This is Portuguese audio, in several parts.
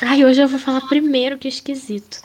Ai, hoje eu vou falar primeiro, que esquisito.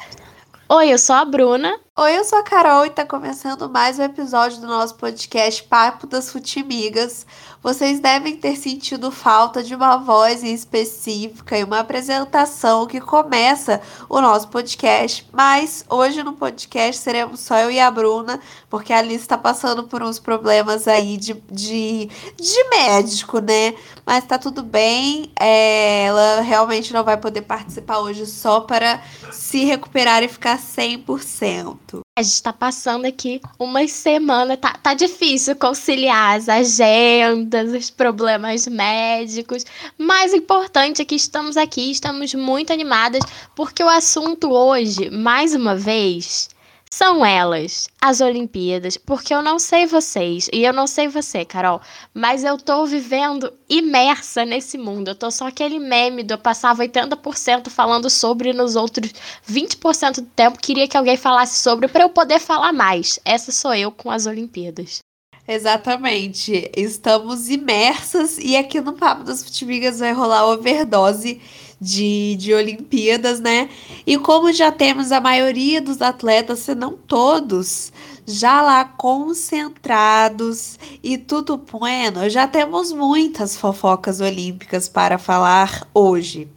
Oi, eu sou a Bruna. Oi, eu sou a Carol e tá começando mais um episódio do nosso podcast Papo das Futimigas. Vocês devem ter sentido falta de uma voz específica e uma apresentação que começa o nosso podcast, mas hoje no podcast seremos só eu e a Bruna, porque a Alice está passando por uns problemas aí de, de, de médico, né? Mas tá tudo bem, é, ela realmente não vai poder participar hoje só para se recuperar e ficar 100%. A gente tá passando aqui uma semana, tá, tá difícil conciliar as agendas, os problemas médicos. Mais importante é que estamos aqui, estamos muito animadas, porque o assunto hoje, mais uma vez, são elas, as Olimpíadas, porque eu não sei vocês, e eu não sei você, Carol, mas eu tô vivendo imersa nesse mundo. Eu tô só aquele meme do eu passava 80% falando sobre e nos outros 20% do tempo queria que alguém falasse sobre para eu poder falar mais. Essa sou eu com as Olimpíadas. Exatamente. Estamos imersas e aqui no Papo das Futimigas vai rolar overdose de, de Olimpíadas, né? E como já temos a maioria dos atletas, se não todos, já lá concentrados e tudo bueno, já temos muitas fofocas olímpicas para falar hoje.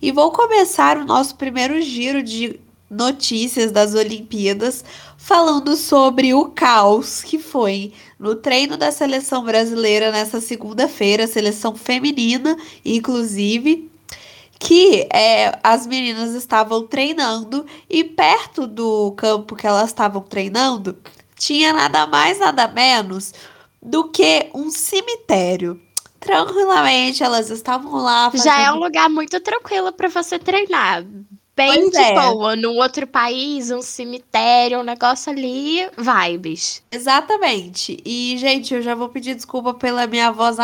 E vou começar o nosso primeiro giro de notícias das Olimpíadas falando sobre o caos que foi no treino da seleção brasileira nessa segunda-feira, seleção feminina, inclusive, que é, as meninas estavam treinando e perto do campo que elas estavam treinando tinha nada mais, nada menos do que um cemitério. Tranquilamente, elas estavam lá. Fazendo... Já é um lugar muito tranquilo para você treinar de é. boa, num outro país, um cemitério, um negócio ali, vibes. Exatamente. E, gente, eu já vou pedir desculpa pela minha voz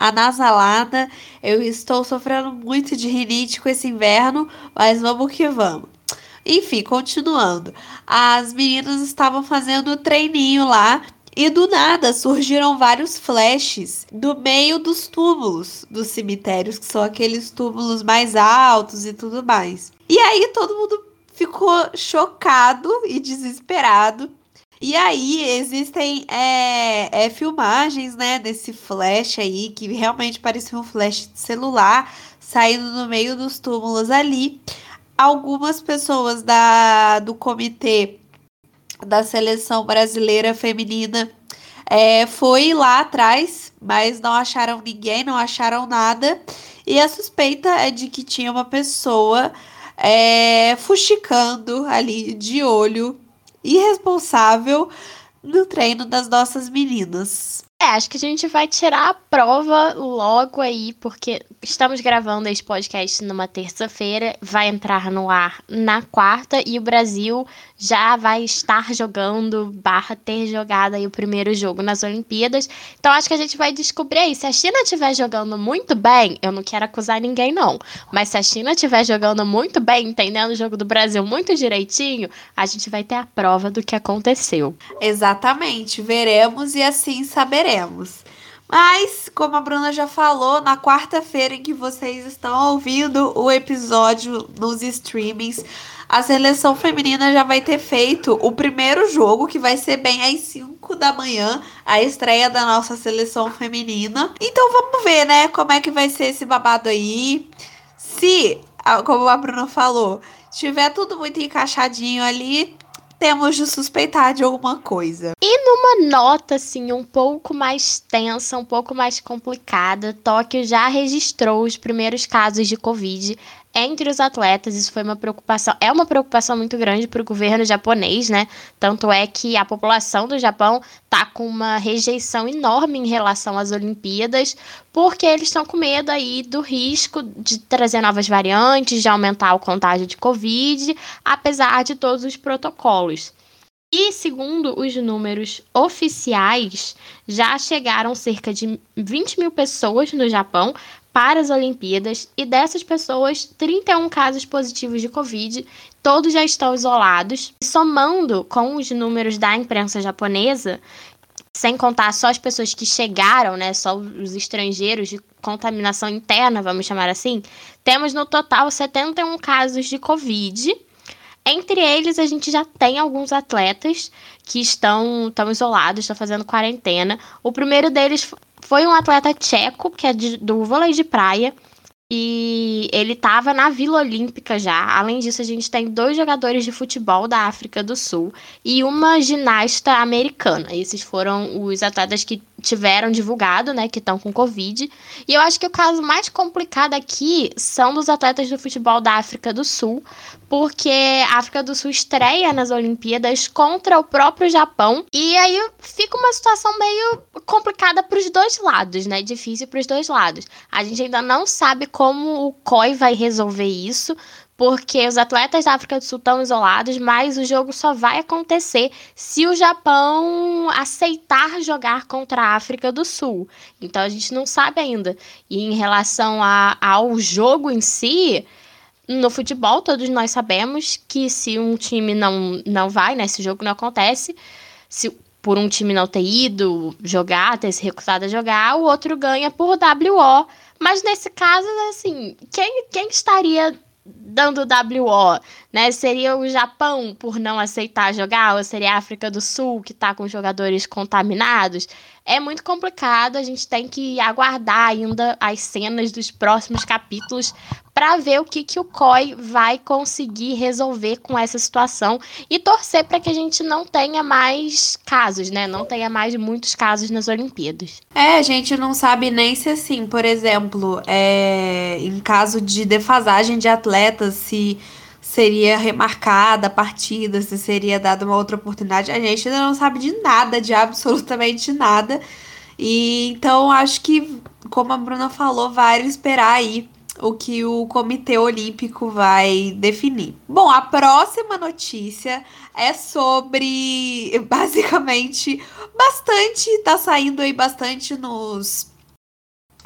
anasalada. Eu estou sofrendo muito de rinite com esse inverno, mas vamos que vamos. Enfim, continuando. As meninas estavam fazendo o treininho lá e do nada surgiram vários flashes do meio dos túmulos dos cemitérios, que são aqueles túmulos mais altos e tudo mais. E aí todo mundo ficou chocado e desesperado. E aí existem é, é, filmagens, né, desse flash aí, que realmente parecia um flash de celular, saindo no meio dos túmulos ali. Algumas pessoas da, do comitê da seleção brasileira feminina é, foi lá atrás, mas não acharam ninguém, não acharam nada. E a suspeita é de que tinha uma pessoa é, fuxicando ali de olho, irresponsável, no treino das nossas meninas. É, acho que a gente vai tirar a prova logo aí, porque estamos gravando esse podcast numa terça-feira, vai entrar no ar na quarta e o Brasil já vai estar jogando, barra ter jogado aí o primeiro jogo nas Olimpíadas. Então acho que a gente vai descobrir aí. Se a China estiver jogando muito bem, eu não quero acusar ninguém, não. Mas se a China estiver jogando muito bem, entendendo o jogo do Brasil muito direitinho, a gente vai ter a prova do que aconteceu. Exatamente. Veremos e assim saberemos. Mas, como a Bruna já falou, na quarta-feira em que vocês estão ouvindo o episódio nos streamings, a seleção feminina já vai ter feito o primeiro jogo, que vai ser bem às 5 da manhã, a estreia da nossa seleção feminina. Então vamos ver, né, como é que vai ser esse babado aí. Se, como a Bruna falou, tiver tudo muito encaixadinho ali, temos de suspeitar de alguma coisa. E numa nota assim um pouco mais tensa, um pouco mais complicada, Tóquio já registrou os primeiros casos de Covid entre os atletas. Isso foi uma preocupação, é uma preocupação muito grande para o governo japonês, né? Tanto é que a população do Japão tá com uma rejeição enorme em relação às Olimpíadas, porque eles estão com medo aí do risco de trazer novas variantes, de aumentar o contágio de Covid, apesar de todos os protocolos. E segundo os números oficiais, já chegaram cerca de 20 mil pessoas no Japão para as Olimpíadas e dessas pessoas, 31 casos positivos de Covid, todos já estão isolados. Somando com os números da imprensa japonesa, sem contar só as pessoas que chegaram, né, só os estrangeiros de contaminação interna, vamos chamar assim, temos no total 71 casos de Covid. Entre eles, a gente já tem alguns atletas que estão, estão isolados, estão fazendo quarentena. O primeiro deles foi um atleta tcheco, que é de, do vôlei de praia, e ele estava na Vila Olímpica já. Além disso, a gente tem dois jogadores de futebol da África do Sul e uma ginasta americana. Esses foram os atletas que tiveram divulgado, né, que estão com Covid. E eu acho que o caso mais complicado aqui são dos atletas do futebol da África do Sul, porque a África do Sul estreia nas Olimpíadas contra o próprio Japão. E aí fica uma situação meio complicada para os dois lados, né? Difícil para os dois lados. A gente ainda não sabe como o COI vai resolver isso, porque os atletas da África do Sul estão isolados, mas o jogo só vai acontecer se o Japão aceitar jogar contra a África do Sul. Então a gente não sabe ainda. E em relação a, ao jogo em si, no futebol todos nós sabemos que se um time não, não vai, né, se o jogo não acontece, se por um time não ter ido jogar, ter se recusado a jogar, o outro ganha por WO. Mas nesse caso, assim, quem, quem estaria dando WO, né? Seria o Japão por não aceitar jogar, ou seria a África do Sul que está com jogadores contaminados? É muito complicado, a gente tem que aguardar ainda as cenas dos próximos capítulos para ver o que, que o COI vai conseguir resolver com essa situação e torcer para que a gente não tenha mais casos, né? Não tenha mais muitos casos nas Olimpíadas. É, a gente não sabe nem se assim, por exemplo, é, em caso de defasagem de atletas, se seria remarcada a partida, se seria dada uma outra oportunidade. A gente ainda não sabe de nada, de absolutamente nada. E então acho que, como a Bruna falou, vale esperar aí o que o Comitê Olímpico vai definir. Bom, a próxima notícia é sobre basicamente bastante, tá saindo aí bastante nos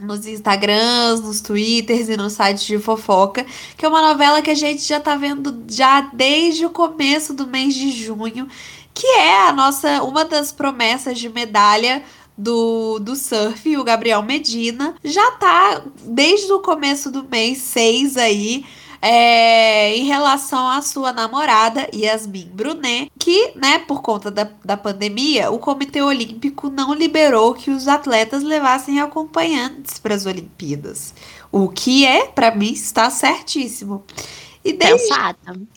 nos Instagrams, nos Twitters e nos sites de fofoca, que é uma novela que a gente já tá vendo já desde o começo do mês de junho, que é a nossa uma das promessas de medalha do, do surf, o Gabriel Medina, já tá desde o começo do mês 6 aí. É, em relação à sua namorada, Yasmin Brunet, que, né, por conta da, da pandemia, o Comitê Olímpico não liberou que os atletas levassem acompanhantes para as Olimpíadas. O que é, para mim, está certíssimo. E desde,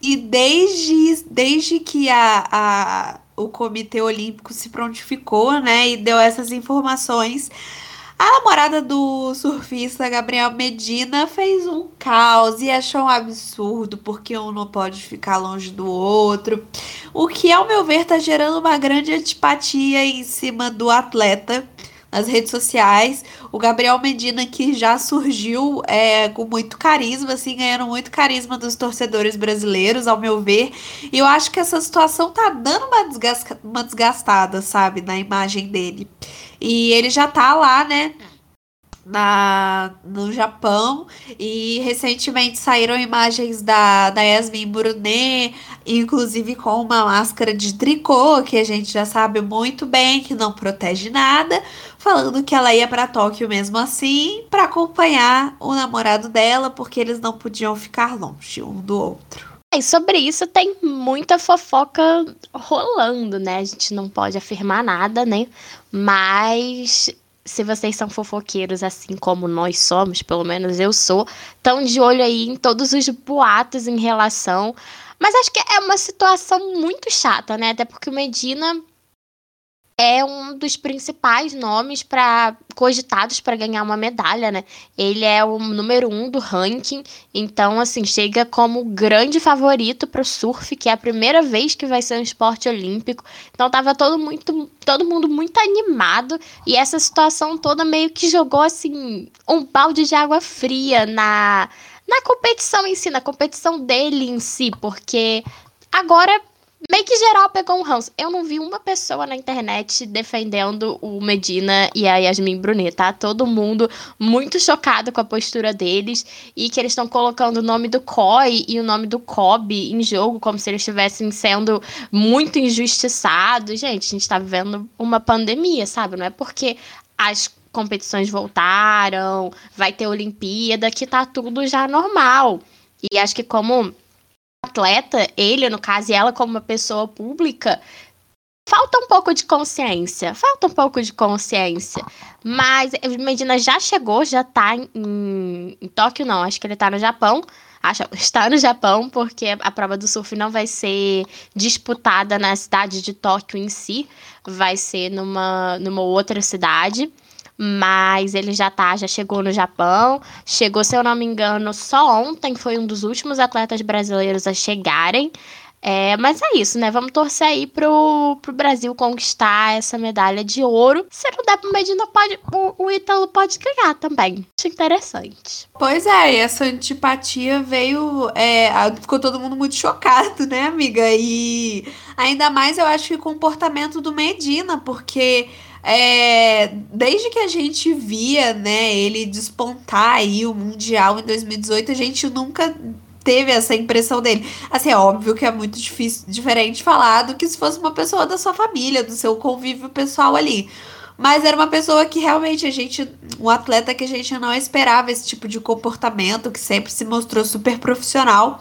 e desde, desde que a, a, o Comitê Olímpico se prontificou, né, e deu essas informações. A namorada do surfista Gabriel Medina fez um caos e achou um absurdo porque um não pode ficar longe do outro. O que, ao meu ver, está gerando uma grande antipatia em cima do atleta nas redes sociais. O Gabriel Medina, que já surgiu é, com muito carisma, assim, ganhando muito carisma dos torcedores brasileiros, ao meu ver. E eu acho que essa situação tá dando uma, desgasca, uma desgastada, sabe, na imagem dele. E ele já tá lá, né? Na, no Japão e recentemente saíram imagens da, da Yasmin Brunet, inclusive com uma máscara de tricô, que a gente já sabe muito bem que não protege nada, falando que ela ia para Tóquio mesmo assim para acompanhar o namorado dela, porque eles não podiam ficar longe um do outro. E sobre isso tem muita fofoca rolando, né? A gente não pode afirmar nada, né? Mas se vocês são fofoqueiros assim como nós somos, pelo menos eu sou, estão de olho aí em todos os boatos em relação. Mas acho que é uma situação muito chata, né? Até porque o Medina é um dos principais nomes para cogitados para ganhar uma medalha, né? Ele é o número um do ranking, então assim chega como grande favorito para o surf, que é a primeira vez que vai ser um esporte olímpico. Então tava todo muito, todo mundo muito animado e essa situação toda meio que jogou assim um balde de água fria na na competição em si, na competição dele em si, porque agora meio que geral pegou um ranço. Eu não vi uma pessoa na internet defendendo o Medina e a Yasmin Brunet, tá? Todo mundo muito chocado com a postura deles e que eles estão colocando o nome do COI e o nome do COB em jogo, como se eles estivessem sendo muito injustiçados. Gente, a gente tá vivendo uma pandemia, sabe? Não é porque as competições voltaram, vai ter Olimpíada, que tá tudo já normal. E acho que como atleta, ele, no caso, e ela como uma pessoa pública, falta um pouco de consciência. Falta um pouco de consciência. Mas Medina já chegou, já tá em, em Tóquio, não. Acho que ele tá no Japão. Acho, está no Japão, porque a prova do surf não vai ser disputada na cidade de Tóquio em si. Vai ser numa, numa outra cidade mas ele já tá, já chegou no Japão. Chegou, se eu não me engano, só ontem foi um dos últimos atletas brasileiros a chegarem. É, mas é isso, né? Vamos torcer aí pro, pro Brasil conquistar essa medalha de ouro. Se não der pro Medina, pode, o, o Ítalo pode ganhar também. Acho interessante. Pois é, e essa antipatia veio. É, ficou todo mundo muito chocado, né, amiga? E ainda mais eu acho que o comportamento do Medina, porque é, desde que a gente via, né, ele despontar aí o Mundial em 2018, a gente nunca teve essa impressão dele. Assim, é óbvio que é muito difícil, diferente falar do que se fosse uma pessoa da sua família, do seu convívio pessoal ali. Mas era uma pessoa que realmente a gente, um atleta que a gente não esperava esse tipo de comportamento, que sempre se mostrou super profissional.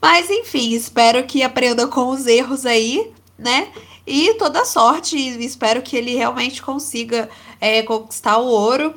Mas enfim, espero que aprenda com os erros aí, né? E toda sorte, espero que ele realmente consiga é, conquistar o ouro.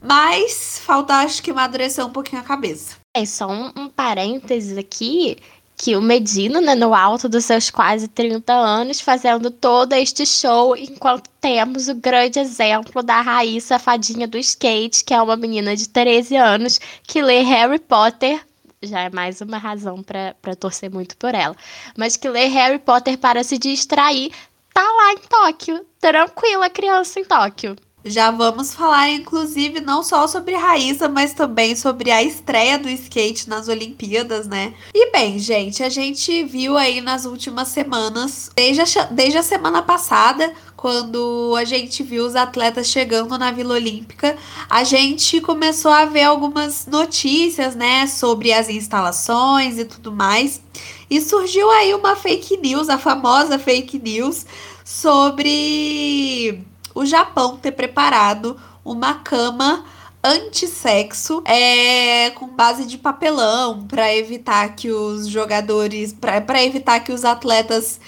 Mas falta, acho que, amadurecer um pouquinho a cabeça. É só um, um parênteses aqui que o Medina, né, no alto dos seus quase 30 anos, fazendo todo este show, enquanto temos o grande exemplo da Raíssa, fadinha do skate, que é uma menina de 13 anos que lê Harry Potter já é mais uma razão para torcer muito por ela. Mas que ler Harry Potter para se distrair, tá lá em Tóquio. Tranquila criança em Tóquio. Já vamos falar, inclusive, não só sobre Raíssa, mas também sobre a estreia do skate nas Olimpíadas, né? E bem, gente, a gente viu aí nas últimas semanas, desde a, desde a semana passada, quando a gente viu os atletas chegando na Vila Olímpica, a gente começou a ver algumas notícias, né, sobre as instalações e tudo mais. E surgiu aí uma fake news, a famosa fake news, sobre o Japão ter preparado uma cama antissexo é, com base de papelão para evitar que os jogadores, para evitar que os atletas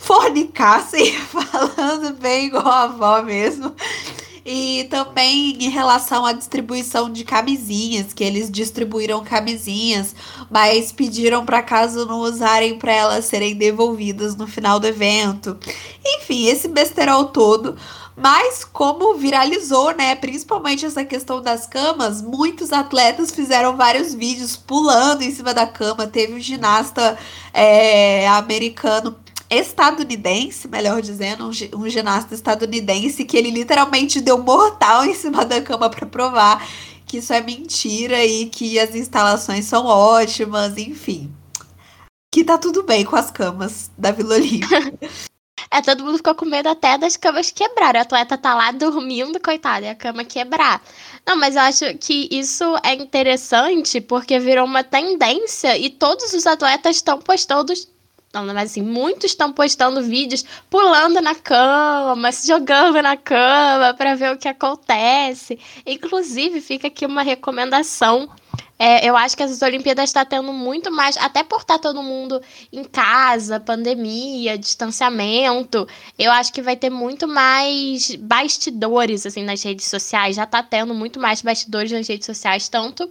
fornicassem, falando bem igual a avó mesmo. E também em relação à distribuição de camisinhas, que eles distribuíram camisinhas, mas pediram para caso não usarem para elas serem devolvidas no final do evento. Enfim, esse besterol todo. Mas como viralizou, né, principalmente essa questão das camas, muitos atletas fizeram vários vídeos pulando em cima da cama. Teve um ginasta é, americano estadunidense, melhor dizendo, um, um ginasta estadunidense que ele literalmente deu mortal em cima da cama para provar que isso é mentira e que as instalações são ótimas, enfim. Que tá tudo bem com as camas da Vila Olímpica. É, todo mundo ficou com medo até das camas quebrarem. O atleta tá lá dormindo, coitado, e a cama quebrar. Não, mas eu acho que isso é interessante porque virou uma tendência e todos os atletas estão postando não, mas assim, muitos estão postando vídeos pulando na cama, se jogando na cama para ver o que acontece. Inclusive, fica aqui uma recomendação. É, eu acho que as Olimpíadas estão tá tendo muito mais, até por estar tá todo mundo em casa, pandemia, distanciamento. Eu acho que vai ter muito mais bastidores assim nas redes sociais. Já está tendo muito mais bastidores nas redes sociais, tanto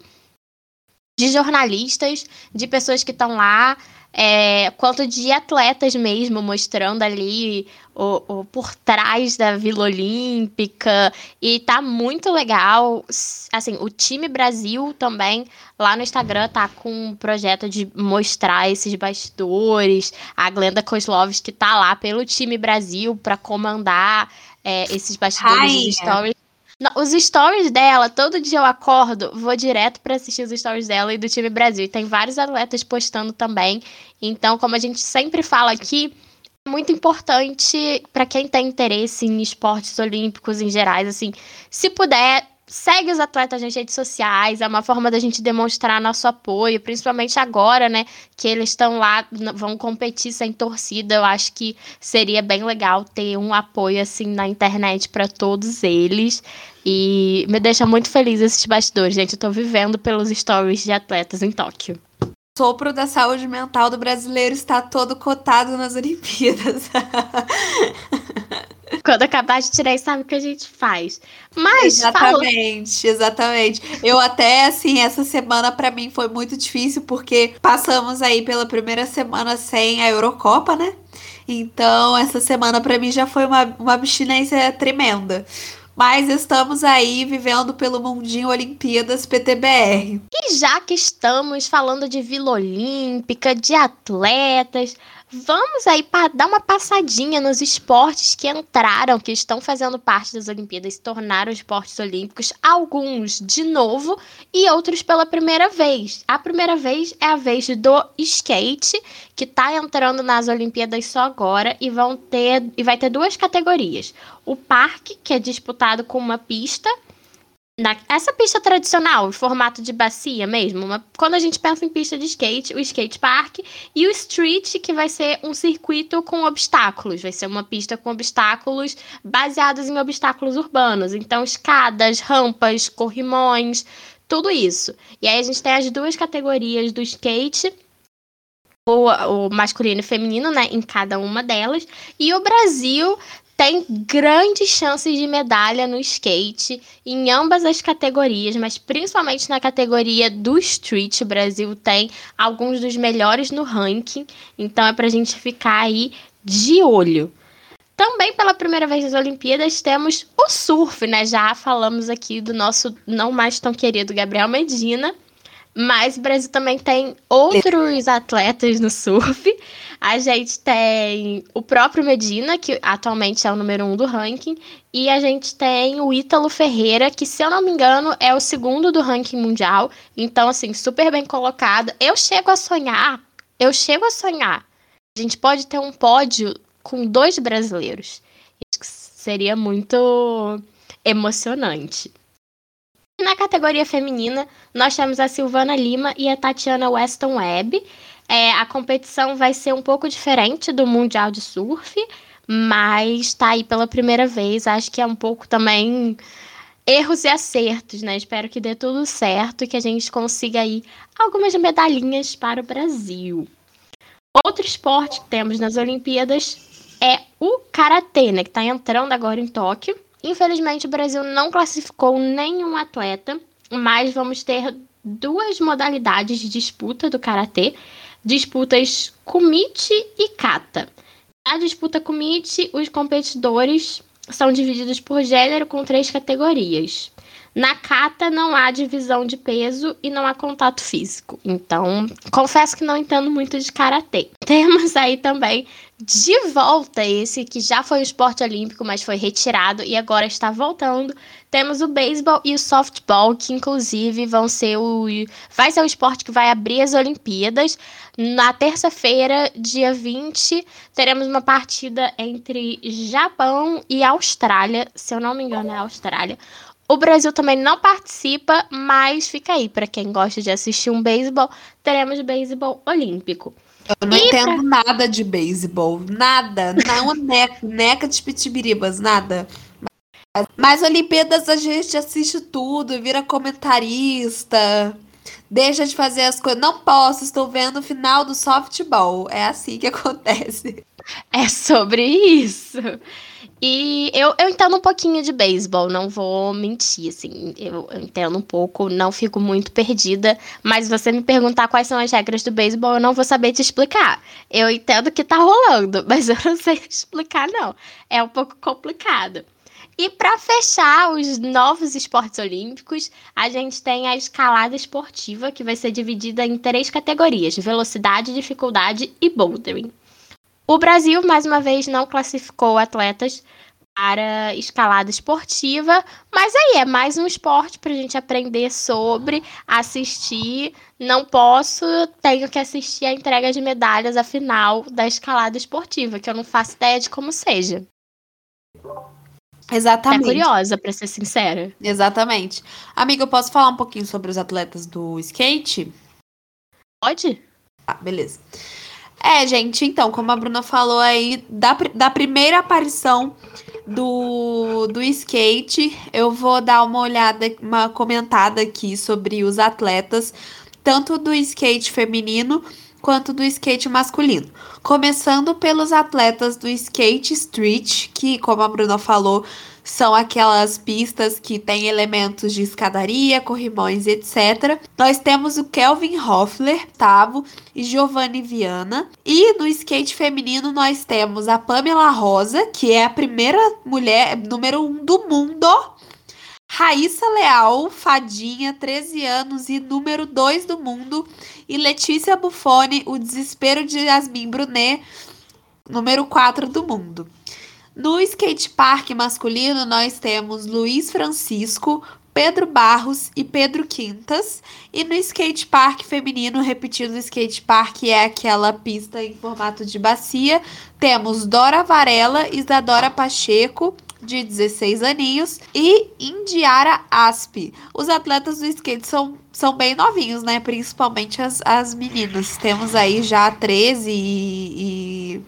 de jornalistas, de pessoas que estão lá é, quanto de atletas mesmo, mostrando ali o, o, por trás da Vila Olímpica. E tá muito legal. Assim, o time Brasil também, lá no Instagram, tá com um projeto de mostrar esses bastidores. A Glenda Kozlovski tá lá pelo time Brasil para comandar é, esses bastidores de stories. Os stories dela, todo dia eu acordo, vou direto para assistir os stories dela e do time Brasil. E tem vários atletas postando também. Então, como a gente sempre fala aqui, é muito importante para quem tem interesse em esportes olímpicos em gerais, assim, se puder segue os atletas nas redes sociais, é uma forma da gente demonstrar nosso apoio, principalmente agora, né, que eles estão lá, vão competir sem torcida. Eu acho que seria bem legal ter um apoio assim na internet para todos eles. E me deixa muito feliz esses bastidores, gente. Eu tô vivendo pelos stories de atletas em Tóquio. O sopro da saúde mental do brasileiro está todo cotado nas Olimpíadas. Quando acabar de tirar, sabe o que a gente faz. Mas. Exatamente, exatamente. Eu até, assim, essa semana para mim foi muito difícil, porque passamos aí pela primeira semana sem a Eurocopa, né? Então, essa semana para mim já foi uma, uma abstinência tremenda. Mas estamos aí vivendo pelo mundinho Olimpíadas PTBR. E já que estamos falando de Vila Olímpica, de atletas, Vamos aí dar uma passadinha nos esportes que entraram, que estão fazendo parte das Olimpíadas, se tornaram esportes olímpicos, alguns de novo e outros pela primeira vez. A primeira vez é a vez do skate, que está entrando nas Olimpíadas só agora e vão ter e vai ter duas categorias. O parque, que é disputado com uma pista, na, essa pista tradicional, em formato de bacia mesmo, uma, quando a gente pensa em pista de skate, o skate park e o street, que vai ser um circuito com obstáculos, vai ser uma pista com obstáculos baseados em obstáculos urbanos, então escadas, rampas, corrimões, tudo isso. E aí a gente tem as duas categorias do skate, o, masculino e feminino, né, em cada uma delas, e o Brasil tem grandes chances de medalha no skate em ambas as categorias, mas principalmente na categoria do street, o Brasil tem alguns dos melhores no ranking, então é para a gente ficar aí de olho. Também pela primeira vez nas Olimpíadas temos o surf, né? Já falamos aqui do nosso não mais tão querido Gabriel Medina, mas o Brasil também tem outros atletas no surf. A gente tem o próprio Medina, que atualmente é o número um do ranking. E a gente tem o Ítalo Ferreira, que, se eu não me engano, é o segundo do ranking mundial. Então, assim, super bem colocado. Eu chego a sonhar, eu chego a sonhar. A gente pode ter um pódio com dois brasileiros. Isso seria muito emocionante. Na categoria feminina, nós temos a Silvana Lima e a Tatiana Weston Webb. É, a competição vai ser um pouco diferente do Mundial de Surf, mas está aí pela primeira vez. Acho que é um pouco também erros e acertos, né? Espero que dê tudo certo e que a gente consiga aí algumas medalhinhas para o Brasil. Outro esporte que temos nas Olimpíadas é o karatê, né? Que está entrando agora em Tóquio. Infelizmente, o Brasil não classificou nenhum atleta, mas vamos ter duas modalidades de disputa do karatê, disputas kumite e kata. Na disputa kumite, os competidores são divididos por gênero com três categorias. Na kata não há divisão de peso e não há contato físico. Então, confesso que não entendo muito de karatê. Temos aí também de volta esse que já foi o esporte olímpico, mas foi retirado e agora está voltando. Temos o beisebol e o softball, que inclusive vão ser o vai ser o esporte que vai abrir as Olimpíadas. Na terça-feira, dia 20, teremos uma partida entre Japão e Austrália, se eu não me engano é Austrália. O Brasil também não participa, mas fica aí para quem gosta de assistir um beisebol, teremos beisebol olímpico. Eu não entendo nada de beisebol. Nada. Não neca, neca de pitibiribas, nada. Mas Olimpíadas a gente assiste tudo, vira comentarista, deixa de fazer as coisas. Não posso, estou vendo o final do softball. É assim que acontece. É sobre isso. E eu, eu entendo um pouquinho de beisebol, não vou mentir, assim, eu, entendo um pouco, não fico muito perdida, mas você me perguntar quais são as regras do beisebol, eu não vou saber te explicar. Eu entendo que tá rolando, mas eu não sei explicar, não. É um pouco complicado. E para fechar os novos esportes olímpicos, a gente tem a escalada esportiva, que vai ser dividida em três categorias: velocidade, dificuldade e bouldering. O Brasil, mais uma vez, não classificou atletas para escalada esportiva, mas aí é mais um esporte para a gente aprender sobre, assistir. Não posso, tenho que assistir a entrega de medalhas à final da escalada esportiva, que eu não faço ideia de como seja. Exatamente. É curiosa, para ser sincera. Exatamente. Amiga, eu posso falar um pouquinho sobre os atletas do skate? Pode? Tá, beleza. É, gente, então, como a Bruna falou aí, da, da primeira aparição do, do skate, eu vou dar uma olhada, uma comentada aqui sobre os atletas, tanto do skate feminino quanto do skate masculino. Começando pelos atletas do skate street, que, como a Bruna falou, são aquelas pistas que têm elementos de escadaria, corrimões, etc. Nós temos o Kelvin Hoffler, Tavo e Giovanni Viana. E no skate feminino nós temos a Pamela Rosa, que é a primeira mulher número um do mundo. Raíssa Leal, fadinha, 13 anos e número 2 do mundo. E Letícia Buffoni, o desespero de Yasmin Brunet, número 4 do mundo. No skate park masculino, nós temos Luiz Francisco, Pedro Barros e Pedro Quintas. E no skate park feminino, repetindo, o skate park é aquela pista em formato de bacia. Temos Dora Varela, Isadora Pacheco, de 16 aninhos, e Indiara Aspe. Os atletas do skate são, são bem novinhos, né? Principalmente as, as meninas. Temos aí já 13 e, e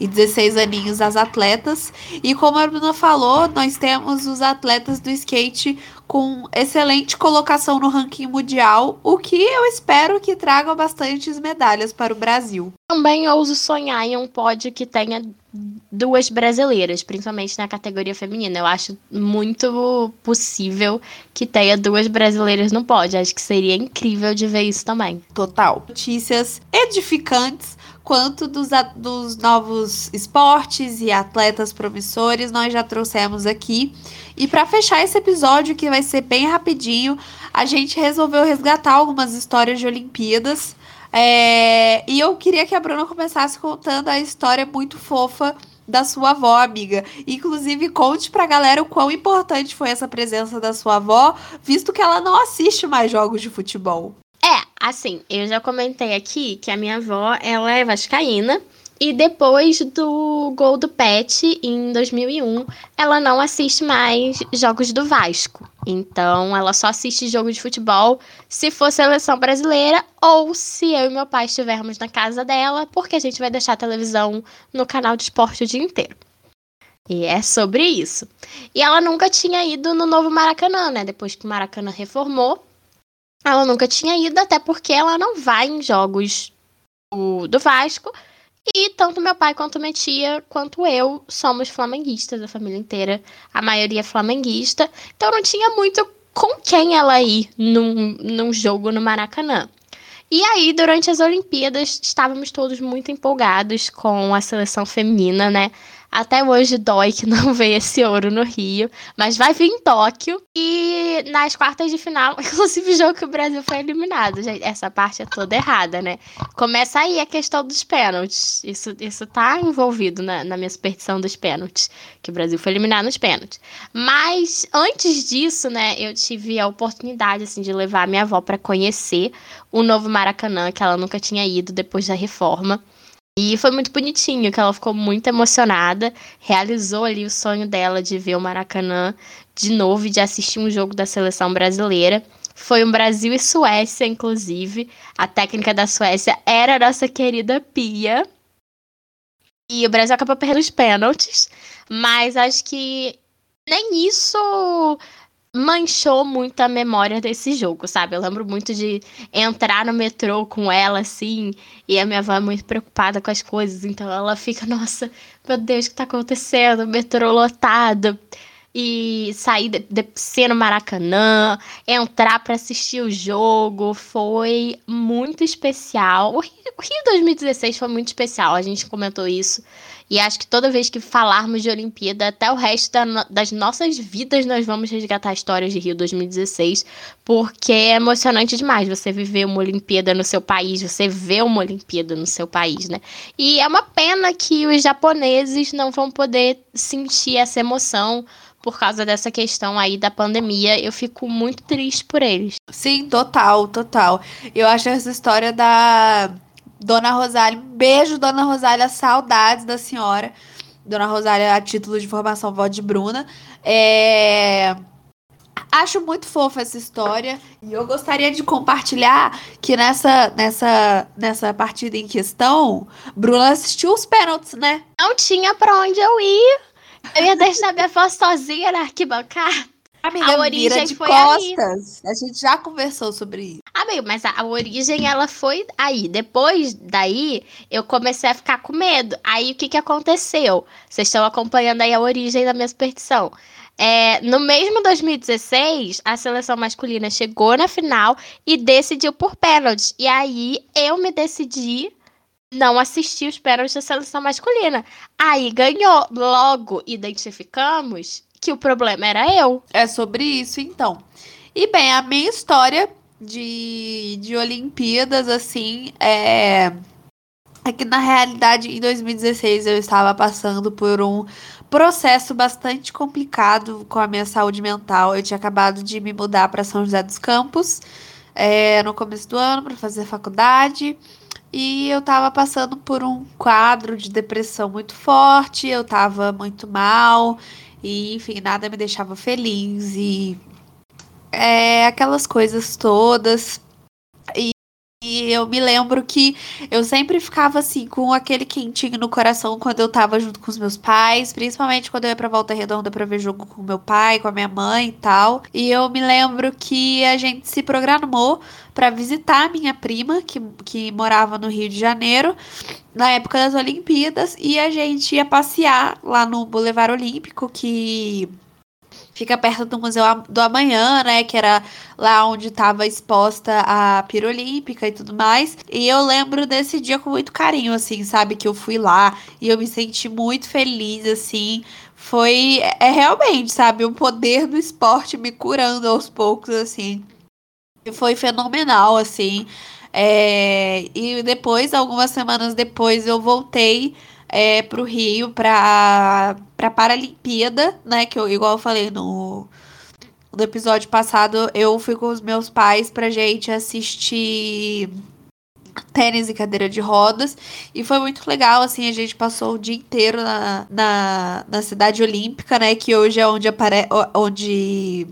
e 16 aninhos as atletas. E como a Bruna falou, nós temos os atletas do skate com excelente colocação no ranking mundial, o que eu espero que traga bastantes medalhas para o Brasil. Também ouso sonhar em um pódio que tenha duas brasileiras, principalmente na categoria feminina. Eu acho muito possível que tenha duas brasileiras no pódio. Acho que seria incrível de ver isso também. Total. Notícias edificantes quanto dos, dos novos esportes e atletas promissores nós já trouxemos aqui. E para fechar esse episódio, que vai ser bem rapidinho, a gente resolveu resgatar algumas histórias de Olimpíadas. É... E eu queria que a Bruna começasse contando a história muito fofa da sua avó, amiga. Inclusive, conte pra galera o quão importante foi essa presença da sua avó, visto que ela não assiste mais jogos de futebol. É, assim, eu já comentei aqui que a minha avó, ela é vascaína. E depois do gol do Pet, em 2001, ela não assiste mais jogos do Vasco. Então, ela só assiste jogo de futebol se for seleção brasileira ou se eu e meu pai estivermos na casa dela, porque a gente vai deixar a televisão no canal de esporte o dia inteiro. E é sobre isso. E ela nunca tinha ido no novo Maracanã, né? Depois que o Maracanã reformou, ela nunca tinha ido, até porque ela não vai em jogos do, do Vasco. E tanto meu pai quanto minha tia, quanto eu, somos flamenguistas, a família inteira, a maioria é flamenguista. Então não tinha muito com quem ela ir num, num jogo no Maracanã. E aí, durante as Olimpíadas, estávamos todos muito empolgados com a seleção feminina, né? Até hoje dói que não veio esse ouro no Rio, mas vai vir em Tóquio. E nas quartas de final, inclusive o jogo que o Brasil foi eliminado. Gente, essa parte é toda errada, né? Começa aí a questão dos pênaltis. Isso, isso tá envolvido na, na minha superstição dos pênaltis, que o Brasil foi eliminado nos pênaltis. Mas antes disso, né, eu tive a oportunidade assim de levar minha avó para conhecer o novo Maracanã, que ela nunca tinha ido depois da reforma. E foi muito bonitinho, que ela ficou muito emocionada, realizou ali o sonho dela de ver o Maracanã de novo e de assistir um jogo da seleção brasileira. Foi um Brasil e Suécia, inclusive. A técnica da Suécia era a nossa querida Pia. E o Brasil acabou perdendo os pênaltis, mas acho que nem isso manchou muito a memória desse jogo, sabe? Eu lembro muito de entrar no metrô com ela, assim, e a minha avó é muito preocupada com as coisas, então ela fica, nossa, meu Deus, o que tá acontecendo? Metrô lotado. E sair, descer no Maracanã, entrar para assistir o jogo, foi muito especial. O Rio, o Rio 2016 foi muito especial, a gente comentou isso e acho que toda vez que falarmos de Olimpíada, até o resto da, das nossas vidas, nós vamos resgatar a história de Rio 2016, porque é emocionante demais você viver uma Olimpíada no seu país, você ver uma Olimpíada no seu país, né? E é uma pena que os japoneses não vão poder sentir essa emoção por causa dessa questão aí da pandemia. Eu fico muito triste por eles. Sim, total, total. Eu acho essa história da Dona Rosália, beijo, Dona Rosália, saudades da senhora. Dona Rosália, a título de formação, vó de Bruna. É Acho muito fofa essa história e eu gostaria de compartilhar que nessa, nessa, nessa partida em questão, Bruna assistiu os pênaltis, né? Não tinha pra onde eu ir. Eu ia deixar minha voz sozinha na arquibancada. Amiga, a origem de foi costas. Aí. A gente já conversou sobre isso. Amigo, mas a, a, origem ela foi aí. Depois daí, eu comecei a ficar com medo. Aí o que que aconteceu? Vocês estão acompanhando aí a origem da minha superstição. É, no mesmo 2016, a seleção masculina chegou na final e decidiu por pênaltis. E aí eu me decidi não assistir os pênaltis da seleção masculina. Aí ganhou. Logo identificamos que o problema era eu. É sobre isso, então. E bem, a minha história de, de Olimpíadas, assim, é. É que na realidade, em 2016, eu estava passando por um processo bastante complicado com a minha saúde mental. Eu tinha acabado de me mudar para São José dos Campos é, no começo do ano para fazer faculdade. E eu estava passando por um quadro de depressão muito forte, eu estava muito mal, e enfim, nada me deixava feliz, e é, aquelas coisas todas. E eu me lembro que eu sempre ficava assim, com aquele quentinho no coração quando eu tava junto com os meus pais, principalmente quando eu ia pra Volta Redonda pra ver jogo com meu pai, com a minha mãe e tal. E eu me lembro que a gente se programou para visitar a minha prima, que, que morava no Rio de Janeiro, na época das Olimpíadas, e a gente ia passear lá no Boulevard Olímpico, que fica perto do Museu do Amanhã, né? Que era lá onde estava exposta a pira olímpica e tudo mais. E eu lembro desse dia com muito carinho, assim, sabe? Que eu fui lá e eu me senti muito feliz, assim. Foi. É, é realmente, sabe? O poder do esporte me curando aos poucos, assim. E foi fenomenal, assim. É, e depois, algumas semanas depois, eu voltei é, para o Rio para para Paralimpíada, né? Que eu, igual eu falei no, no episódio passado, eu fui com os meus pais pra gente assistir tênis e cadeira de rodas. E foi muito legal, assim, a gente passou o dia inteiro na, na, na cidade olímpica, né? Que hoje é onde aparece. onde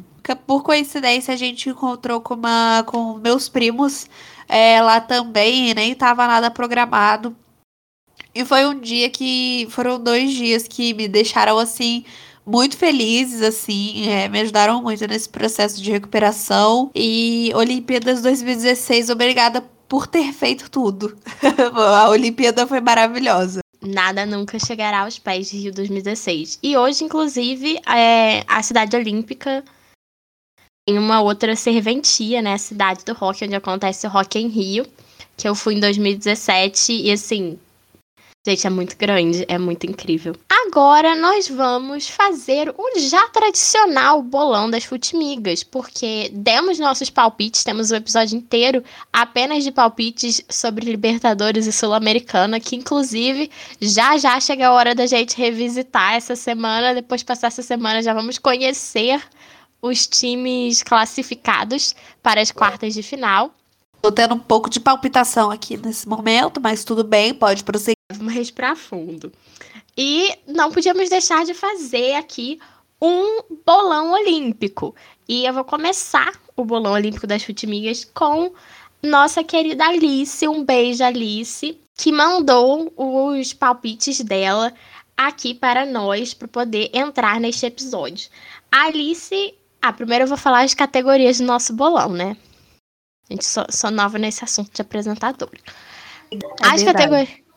por coincidência a gente encontrou com, uma, com meus primos é, lá também, nem tava nada programado. E foi um dia que. Foram dois dias que me deixaram assim. Muito felizes, assim, é, me ajudaram muito nesse processo de recuperação. E Olimpíadas 2016, obrigada por ter feito tudo. a Olimpíada foi maravilhosa. Nada nunca chegará aos pés de Rio 2016. E hoje, inclusive, é, a cidade olímpica tem uma outra serventia, né? A cidade do rock, onde acontece o Rock em Rio, que eu fui em 2017. E assim, Gente, é muito grande, é muito incrível. Agora nós vamos fazer o já tradicional bolão das futimigas, porque demos nossos palpites, temos o episódio inteiro apenas de palpites sobre Libertadores e Sul-Americana, que inclusive já já chega a hora da gente revisitar essa semana, depois de passar essa semana já vamos conhecer os times classificados para as quartas de final. Tô tendo um pouco de palpitação aqui nesse momento, mas tudo bem, pode prosseguir. Vamos respirar fundo. E não podíamos deixar de fazer aqui um bolão olímpico. E eu vou começar o bolão olímpico das futimigas com nossa querida Alice. Um beijo, Alice, que mandou os palpites dela aqui para nós, para poder entrar neste episódio. A Alice. Ah, primeiro eu vou falar as categorias do nosso bolão, né? A gente sou, sou nova nesse assunto de apresentadora. É as categorias.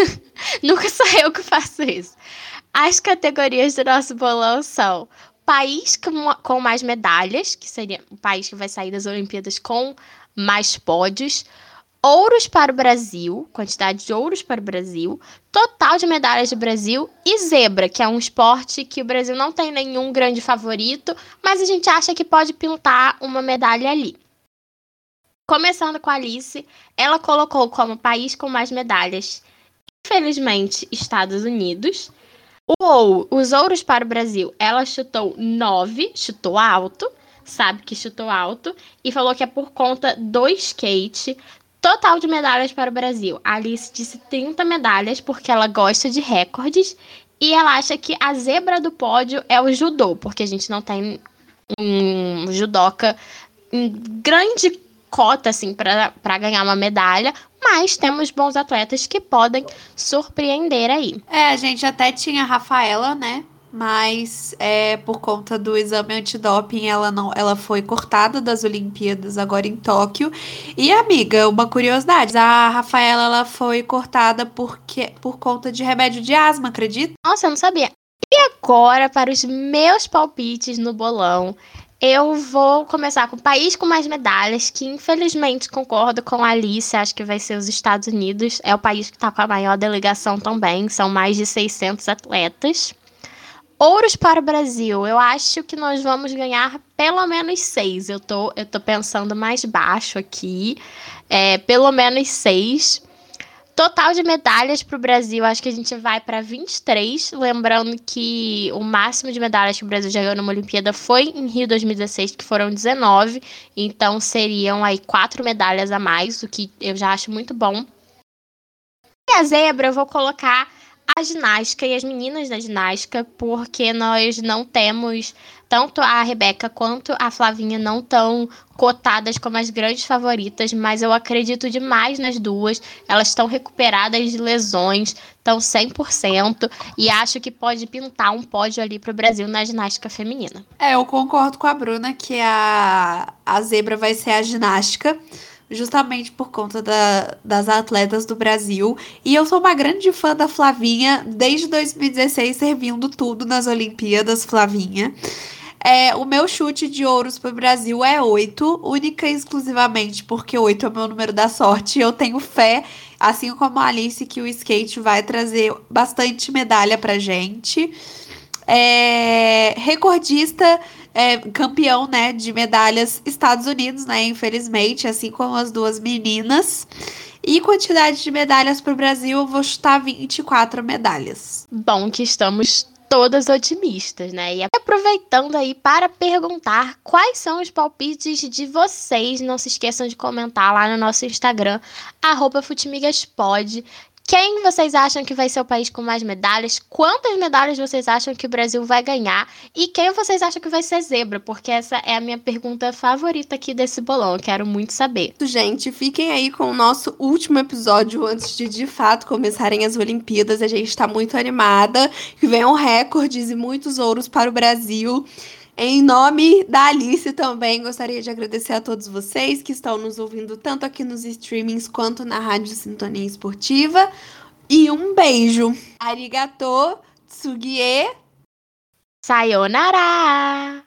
Nunca sou eu que faço isso. As categorias do nosso bolão são país com, mais medalhas, que seria o país que vai sair das Olimpíadas com mais pódios. ouros para o Brasil, quantidade de ouros para o Brasil, total de medalhas do Brasil e zebra, que é um esporte que o Brasil não tem nenhum grande favorito, mas a gente acha que pode pintar uma medalha ali. Começando com a Alice, ela colocou como país com mais medalhas, infelizmente, Estados Unidos. O os ouros para o Brasil, ela chutou 9, chutou alto, sabe que chutou alto, e falou que é por conta do skate. Total de medalhas para o Brasil. A Alice disse 30 medalhas porque ela gosta de recordes e ela acha que a zebra do pódio é o judô, porque a gente não tem um judoca em grande cota assim para ganhar uma medalha, mas temos bons atletas que podem surpreender aí. É, a gente até tinha a Rafaela, né? mas é, por conta do exame antidoping ela não ela foi cortada das Olimpíadas agora em Tóquio. E amiga, uma curiosidade, a Rafaela ela foi cortada porque por conta de remédio de asma, acredita? Nossa, eu não sabia. E agora para os meus palpites no bolão. Eu vou começar com o país com mais medalhas, que infelizmente concordo com a Alice, acho que vai ser os Estados Unidos. É o país que está com a maior delegação também, são mais de 600 atletas. Ouros para o Brasil, eu acho que nós vamos ganhar pelo menos seis. Eu tô, eu tô pensando mais baixo aqui. É, pelo menos seis. Total de medalhas para o Brasil, acho que a gente vai para 23. Lembrando que o máximo de medalhas que o Brasil já ganhou numa Olimpíada foi em Rio 2016, que foram 19. Então seriam aí quatro medalhas a mais, o que eu já acho muito bom. E a zebra eu vou colocar a ginástica e as meninas da ginástica, porque nós não temos tanto a Rebeca quanto a Flavinha não tão cotadas como as grandes favoritas, mas eu acredito demais nas duas. Elas estão recuperadas de lesões, estão 100% e acho que pode pintar um pódio ali para o Brasil na ginástica feminina. É, eu concordo com a Bruna que a, a zebra vai ser a ginástica justamente por conta da, das atletas do Brasil. E eu sou uma grande fã da Flavinha, desde 2016 servindo tudo nas Olimpíadas, Flavinha. É, o meu chute de ouros para o Brasil é 8, única e exclusivamente porque 8 é o meu número da sorte. Eu tenho fé, assim como a Alice, que o skate vai trazer bastante medalha pra gente. É, recordista é, campeão, né, de medalhas Estados Unidos, né, infelizmente, assim como as duas meninas. E quantidade de medalhas para o Brasil, eu vou chutar 24 medalhas. Bom que estamos todas otimistas, né? E aproveitando aí para perguntar quais são os palpites de vocês, não se esqueçam de comentar lá no nosso Instagram, arroba Futimigaspod. Quem vocês acham que vai ser o país com mais medalhas? Quantas medalhas vocês acham que o Brasil vai ganhar? E quem vocês acham que vai ser zebra? Porque essa é a minha pergunta favorita aqui desse bolão. Eu quero muito saber. Gente, fiquem aí com o nosso último episódio antes de de fato começarem as Olimpíadas. A gente está muito animada. Que venham recordes e muitos ouros para o Brasil. Em nome da Alice também, gostaria de agradecer a todos vocês que estão nos ouvindo tanto aqui nos streamings quanto na Rádio Sintonia Esportiva. E um beijo. Arigato, tsugie. Sayonara!